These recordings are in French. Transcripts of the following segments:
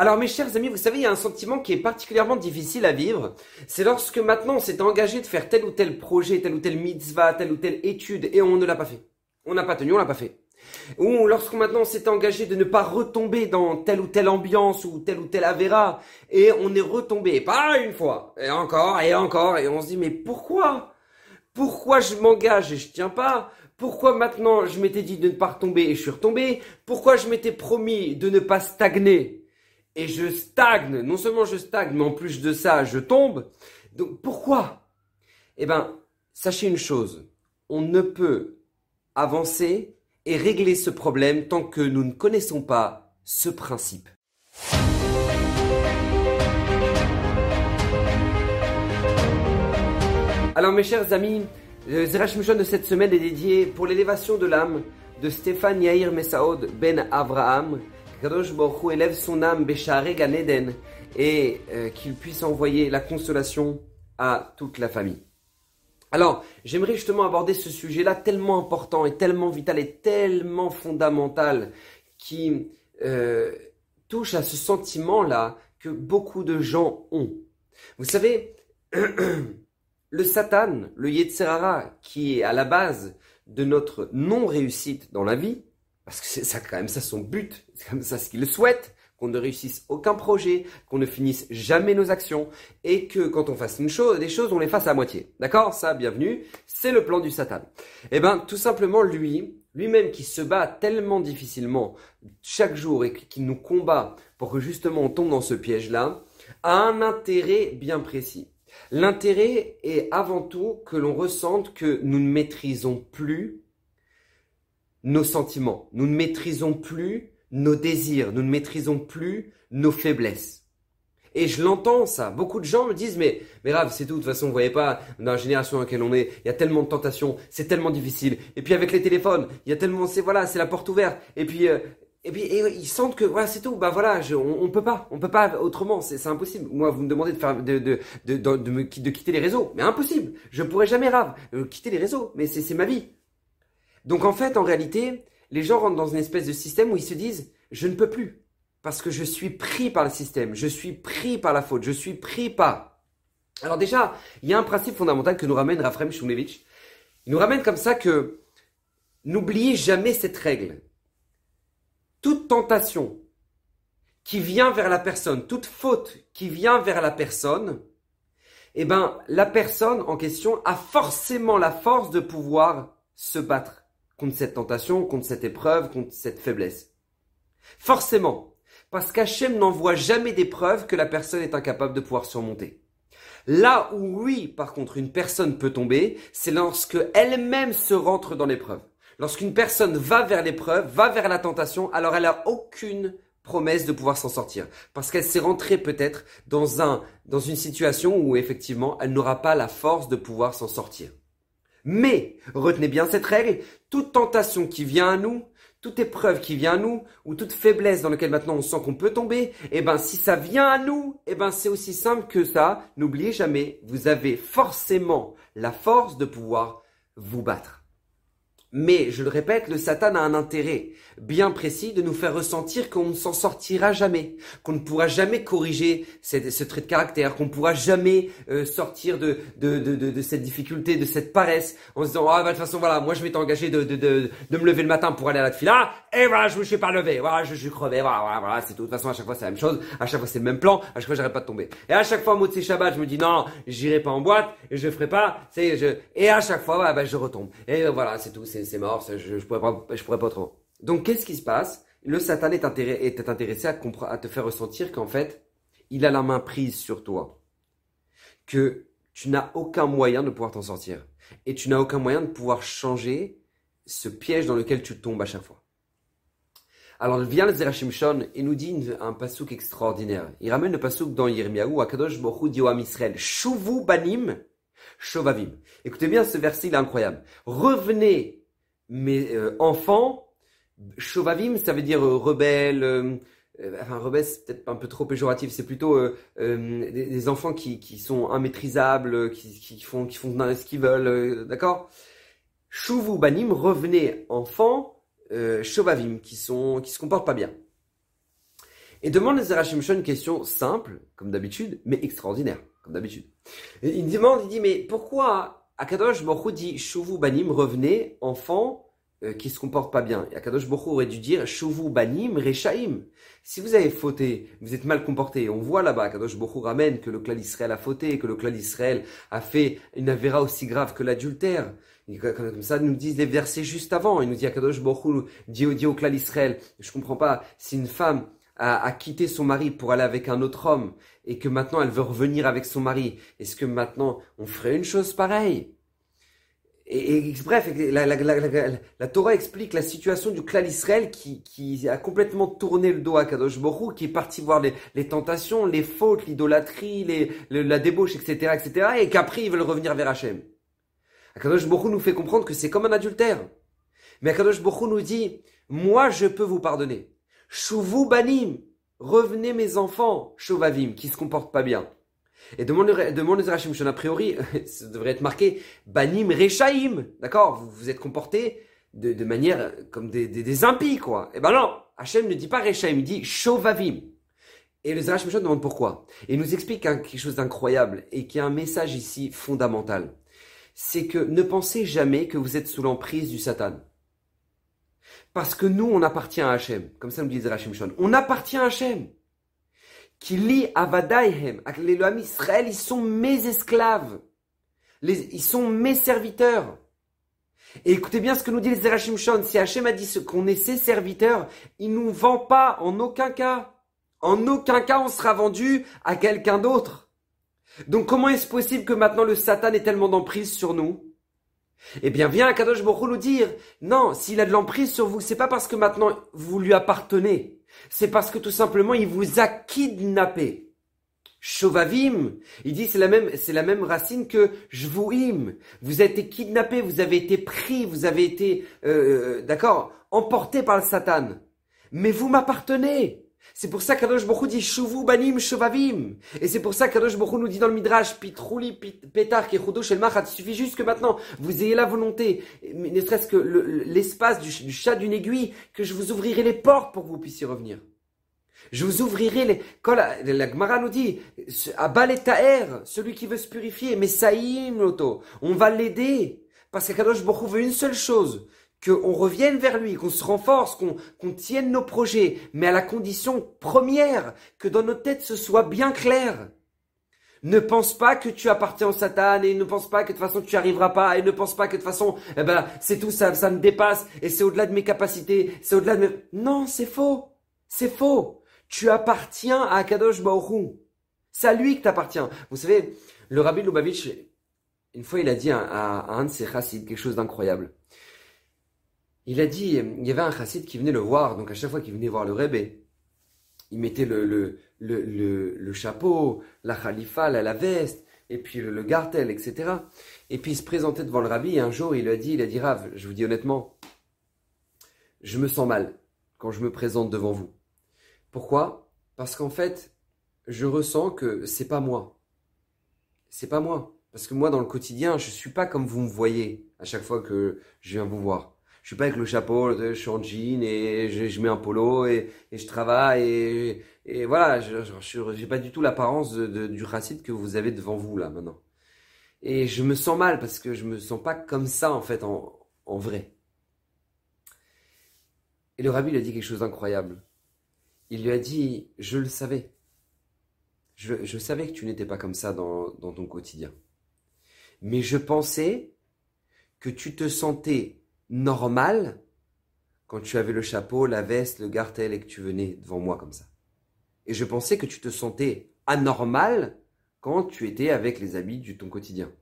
Alors mes chers amis, vous savez, il y a un sentiment qui est particulièrement difficile à vivre. C'est lorsque maintenant on s'est engagé de faire tel ou tel projet, tel ou tel mitzvah, telle ou telle étude, et on ne l'a pas fait. On n'a pas tenu, on l'a pas fait. Ou lorsque maintenant on s'est engagé de ne pas retomber dans telle ou telle ambiance ou telle ou telle avéra, et on est retombé, pas une fois, et encore, et encore, et on se dit mais pourquoi? Pourquoi je m'engage et je tiens pas? Pourquoi maintenant je m'étais dit de ne pas retomber et je suis retombé? Pourquoi je m'étais promis de ne pas stagner? Et je stagne Non seulement je stagne, mais en plus de ça, je tombe. Donc pourquoi? Eh bien, sachez une chose, on ne peut avancer et régler ce problème tant que nous ne connaissons pas ce principe. Alors mes chers amis, le Zerach de cette semaine est dédié pour l'élévation de l'âme de Stéphane Yair Mesaod ben Avraham. Kadosh Baruch élève son âme et euh, qu'il puisse envoyer la consolation à toute la famille. Alors, j'aimerais justement aborder ce sujet-là tellement important et tellement vital et tellement fondamental qui euh, touche à ce sentiment-là que beaucoup de gens ont. Vous savez, Le Satan, le Yetzerara, qui est à la base de notre non-réussite dans la vie, parce que c'est ça quand même ça son but, c'est comme ça ce qu'il souhaite, qu'on ne réussisse aucun projet, qu'on ne finisse jamais nos actions, et que quand on fasse une chose, des choses, on les fasse à moitié. D'accord? Ça, bienvenue, c'est le plan du Satan. Eh ben, tout simplement, lui, lui-même qui se bat tellement difficilement chaque jour et qui nous combat pour que justement on tombe dans ce piège-là, a un intérêt bien précis. L'intérêt est avant tout que l'on ressente que nous ne maîtrisons plus nos sentiments, nous ne maîtrisons plus nos désirs, nous ne maîtrisons plus nos faiblesses. Et je l'entends ça. Beaucoup de gens me disent mais mais grave, c'est tout. De toute façon, vous voyez pas dans la génération dans laquelle on est, il y a tellement de tentations, c'est tellement difficile. Et puis avec les téléphones, il y a tellement c'est voilà, c'est la porte ouverte. Et puis euh, et puis ils sentent que voilà c'est tout bah voilà on, on, peut pas on peut pas autrement c'est impossible moi vous me demandez de faire de de de, de, de, quitter les réseaux mais impossible je pourrais jamais rave euh, quitter les réseaux mais c'est ma vie donc en fait en réalité les gens rentrent dans une espèce de système où ils se disent je ne peux plus parce que je suis pris par le système je suis pris par la faute je suis pris par alors déjà il y a un principe fondamental que nous ramène Rafrem Shumlevich il nous ramène comme ça que n'oubliez jamais cette règle. Toute tentation qui vient vers la personne, toute faute qui vient vers la personne, eh ben, la personne en question a forcément la force de pouvoir se battre contre cette tentation, contre cette épreuve, contre cette faiblesse. Forcément. Parce qu'Hachem n'envoie jamais d'épreuve que la personne est incapable de pouvoir surmonter. Là où oui, par contre, une personne peut tomber, c'est lorsque elle-même se rentre dans l'épreuve. Lorsqu'une personne va vers l'épreuve, va vers la tentation, alors elle n'a aucune promesse de pouvoir s'en sortir. Parce qu'elle s'est rentrée peut-être dans, un, dans une situation où effectivement elle n'aura pas la force de pouvoir s'en sortir. Mais, retenez bien cette règle, toute tentation qui vient à nous, toute épreuve qui vient à nous, ou toute faiblesse dans laquelle maintenant on sent qu'on peut tomber, eh ben, si ça vient à nous, eh ben, c'est aussi simple que ça. N'oubliez jamais, vous avez forcément la force de pouvoir vous battre. Mais, je le répète, le Satan a un intérêt bien précis de nous faire ressentir qu'on ne s'en sortira jamais, qu'on ne pourra jamais corriger ce trait de caractère, qu'on ne pourra jamais euh, sortir de, de, de, de, cette difficulté, de cette paresse, en se disant, ah, bah, de toute façon, voilà, moi je m'étais engagé de, me lever le matin pour aller à la fila, et voilà, je me suis pas levé, voilà, je, suis crevé, voilà, voilà, voilà c'est. De toute façon, à chaque fois c'est la même chose, à chaque fois c'est le même plan, à chaque fois j'arrête pas de tomber. Et à chaque fois, moi, de Shabbat, je me dis, non, j'irai pas en boîte, je ferai pas, c'est, je, et à chaque fois, bah, je retombe. Et voilà, c'est tout, mort, je, je pourrais pas, je pourrais pas autrement. Donc, qu'est-ce qui se passe? Le Satan est, intéressé à, te faire ressentir qu'en fait, il a la main prise sur toi, que tu n'as aucun moyen de pouvoir t'en sortir, et tu n'as aucun moyen de pouvoir changer ce piège dans lequel tu tombes à chaque fois. Alors vient le Zerachim Shon et nous dit un pasouk extraordinaire. Il ramène le pasouk dans Yirmiyahu, Akadosh Dioam Israël, Shuvu Banim, Shovavim. Écoutez bien, ce verset il est incroyable. Revenez mais euh, enfants, Shovavim, ça veut dire euh, rebelle. Euh, enfin, rebelle, c'est peut-être un peu trop péjoratif. C'est plutôt des, enfants qui, qui sont immaîtrisables, qui, qui font qui font ce qu'ils veulent, d'accord? Shuvu banim, revenez enfants, Shovavim, qui sont qui se comportent pas bien. Et demande à Shon une question simple, comme d'habitude, mais extraordinaire, comme d'habitude. Il demande, il dit, mais pourquoi Akadosh Baruch dit, Shuvu Banim, revenez, enfants, euh, qui se comportent pas bien. Akadosh Baruch aurait dû dire, Shuvu Banim, Rechaim. Si vous avez fauté, vous êtes mal comporté, on voit là-bas, Akadosh Baruch ramène que le clan d'Israël a fauté, que le clan d'Israël a fait une avéra aussi grave que l'adultère. Comme ça, nous disent les versets juste avant. Il nous dit, Akadosh Baruch dit, dit au clan d'Israël, je comprends pas, si une femme a, quitté son mari pour aller avec un autre homme et que maintenant elle veut revenir avec son mari, est-ce que maintenant on ferait une chose pareille? Et, bref, la, Torah explique la situation du clan Israël qui, qui a complètement tourné le dos à Kadosh Borou, qui est parti voir les, tentations, les fautes, l'idolâtrie, les, la débauche, etc., etc., et qu'après ils veulent revenir vers Hachem. Akadosh Borou nous fait comprendre que c'est comme un adultère. Mais Akadosh Borou nous dit, moi je peux vous pardonner. Chouvou banim, revenez mes enfants, Shovavim, qui se comportent pas bien. Et demande demande Rachim a priori, ça devrait être marqué banim rechaim, d'accord? Vous, vous êtes comportés de, de manière comme des, impies, quoi. Et eh ben non, Hachem ne dit pas rechaim, il dit Shovavim. Et le Zerach demande pourquoi. Et il nous explique quelque chose d'incroyable et qui a un message ici fondamental. C'est que ne pensez jamais que vous êtes sous l'emprise du Satan. Parce que nous, on appartient à Hachem. Comme ça nous dit Rachim Shon. On appartient à Hachem. Qui lit Avadaihem. Les lois Israël, ils sont mes esclaves. ils sont mes serviteurs. Et écoutez bien ce que nous dit Zerachim Shon. Si Hachem a dit qu'on est ses serviteurs, il nous vend pas en aucun cas. En aucun cas on sera vendu à quelqu'un d'autre. Donc comment est-ce possible que maintenant le Satan ait tellement d'emprise sur nous? Eh bien, viens Kadosh Baruch dire, non, s'il a de l'emprise sur vous, c'est pas parce que maintenant vous lui appartenez. C'est parce que tout simplement il vous a kidnappé. Shovavim, il dit c'est la même c'est la même racine que jvuim. Vous avez été kidnappé, vous avez été pris, vous avez été euh, d'accord emporté par le Satan. Mais vous m'appartenez. C'est pour ça qu'Adosh Baruch dit Shuvu banim shovavim. Et c'est pour ça qu'Adosh Baruch nous dit dans le Midrash Pitrouli petar kechudo shel machat. Il suffit juste que maintenant vous ayez la volonté, ne serait-ce que l'espace du, chat d'une aiguille, que je vous ouvrirai les portes pour que vous puissiez revenir. Je vous ouvrirai les. Quand la, la Gemara nous dit Abaletaer, celui qui veut se purifier, mais Saïm l'auto, on va l'aider. Parce qu'Akadosh Baruch veut une seule chose, qu'on revienne vers lui, qu'on se renforce, qu'on tienne nos projets, mais à la condition première que dans nos têtes ce soit bien clair. Ne pense pas que tu appartiens au Satan et ne pense pas que de toute façon tu n'y arriveras pas et ne pense pas que de toute façon eh ben c'est tout ça ça me dépasse et c'est au-delà de mes capacités, c'est au-delà de mes Non, c'est faux. C'est faux. Tu appartiens à Kadosh Baruch C'est à lui que tu appartiens. Vous savez, le Rabbi Lubavitch une fois il a dit à, un de ses chassides quelque chose d'incroyable il a dit, il y avait un chassid qui venait le voir, donc à chaque fois qu'il venait voir le Rebbe, il mettait le, le, le, le, chapeau, la khalifa, la, veste, et puis le, gartel, etc. Et puis il se présentait devant le rabbi, et un jour il lui a dit, il a dit, Rav, je vous dis honnêtement, je me sens mal quand je me présente devant vous. Pourquoi? Parce qu'en fait, je ressens que c'est pas moi. C'est pas moi. Parce que moi, dans le quotidien, je suis pas comme vous me voyez à chaque fois que je viens vous voir je suis pas avec le chapeau, je suis en jean et je, mets un polo et, je travaille et, voilà, je n'ai pas du tout l'apparence du racide que vous avez devant vous là maintenant. Et je me sens mal parce que je me sens pas comme ça en fait en, vrai. Et le rabbi lui a dit quelque chose d'incroyable. Il lui a dit, je le savais. Je, savais que tu n'étais pas comme ça dans ton quotidien. Mais je pensais que tu te sentais normal quand tu avais le chapeau, la veste, le gartel et que tu venais devant moi comme ça. Et je pensais que tu te sentais anormal quand tu étais avec les habits du ton quotidien.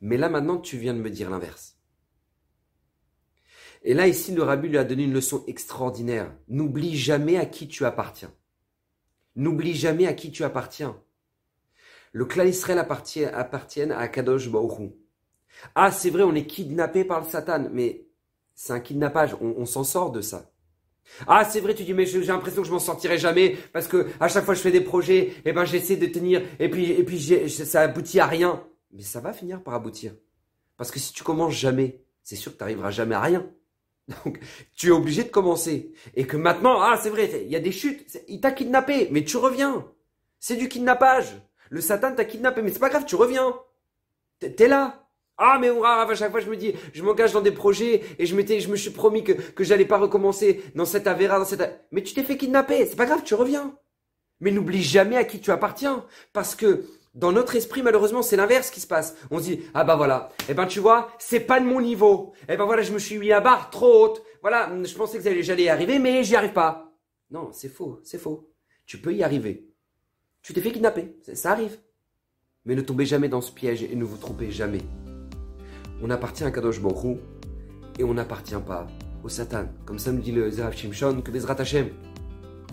Mais là maintenant, tu viens de me dire l'inverse. Et là, ici, le rabbi lui a donné une leçon extraordinaire. N'oublie jamais à qui tu appartiens. N'oublie jamais à qui tu appartiens. Le clan Israël appartient, à Kadosh Baruch Ah, c'est vrai, on est kidnappé par le Satan, mais c'est un kidnappage. On, s'en sort de ça. Ah, c'est vrai, tu dis, mais j'ai l'impression que je m'en sortirai jamais parce que à chaque fois je fais des projets, et eh ben j'essaie de tenir et puis et puis ça aboutit à rien. Mais ça va finir par aboutir. Parce que si tu commences jamais, c'est sûr que tu n'arriveras jamais à rien. Donc, tu es obligé de commencer. Et que maintenant, ah, c'est vrai, il y a des chutes, il t'a kidnappé, mais tu reviens. C'est du kidnappage. Le Satan t'a kidnappé, mais c'est pas grave, tu reviens. T'es là. Ah, mais à chaque fois, je me dis, je m'engage dans des projets et je m'étais, me suis promis que, que j'allais pas recommencer dans cette avéra, dans cette, mais tu t'es fait kidnapper, c'est pas grave, tu reviens. Mais n'oublie jamais à qui tu appartiens. Parce que, dans notre esprit, malheureusement, c'est l'inverse qui se passe. On se dit, ah bah voilà, eh ben tu vois, c'est pas de mon niveau. Eh ben voilà, je me suis mis à barre trop haute. Voilà, je pensais que j'allais y arriver, mais j'y arrive pas. Non, c'est faux, c'est faux. Tu peux y arriver. Tu t'es fait kidnapper, ça arrive. Mais ne tombez jamais dans ce piège et ne vous trompez jamais. On appartient à Kadosh Baruch et on n'appartient pas au Satan. Comme ça nous dit le Zerav Shimshon, que Bezrat Hashem,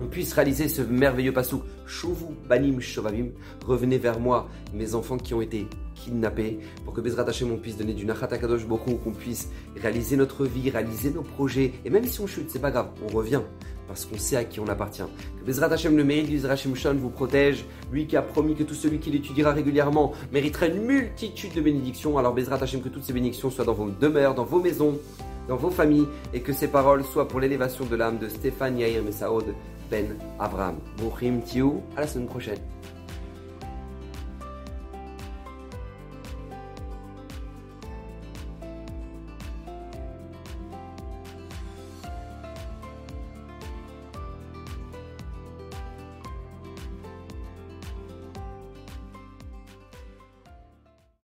on puisse réaliser ce merveilleux passouk. Shuvu banim shovavim. Revenez vers moi, mes enfants qui ont été kidnappés, pour que Bezrat Hashem, on puisse donner du nachat kadosh beaucoup, qu'on puisse réaliser notre vie, réaliser nos projets. Et même si on chute, c'est pas grave, on revient. Parce qu'on sait à qui on appartient. Que Bezrat Hashem, le mérite du Shon, vous protège. Lui qui a promis que tout celui qui l'étudiera régulièrement méritera une multitude de bénédictions. Alors Bezrat Hashem, que toutes ces bénédictions soient dans vos demeures, dans vos maisons, dans vos familles, et que ces paroles soient pour l'élévation de l'âme de Stéphane Yair Messaoud ben Abraham. Bouchim Tiou, à la semaine prochaine.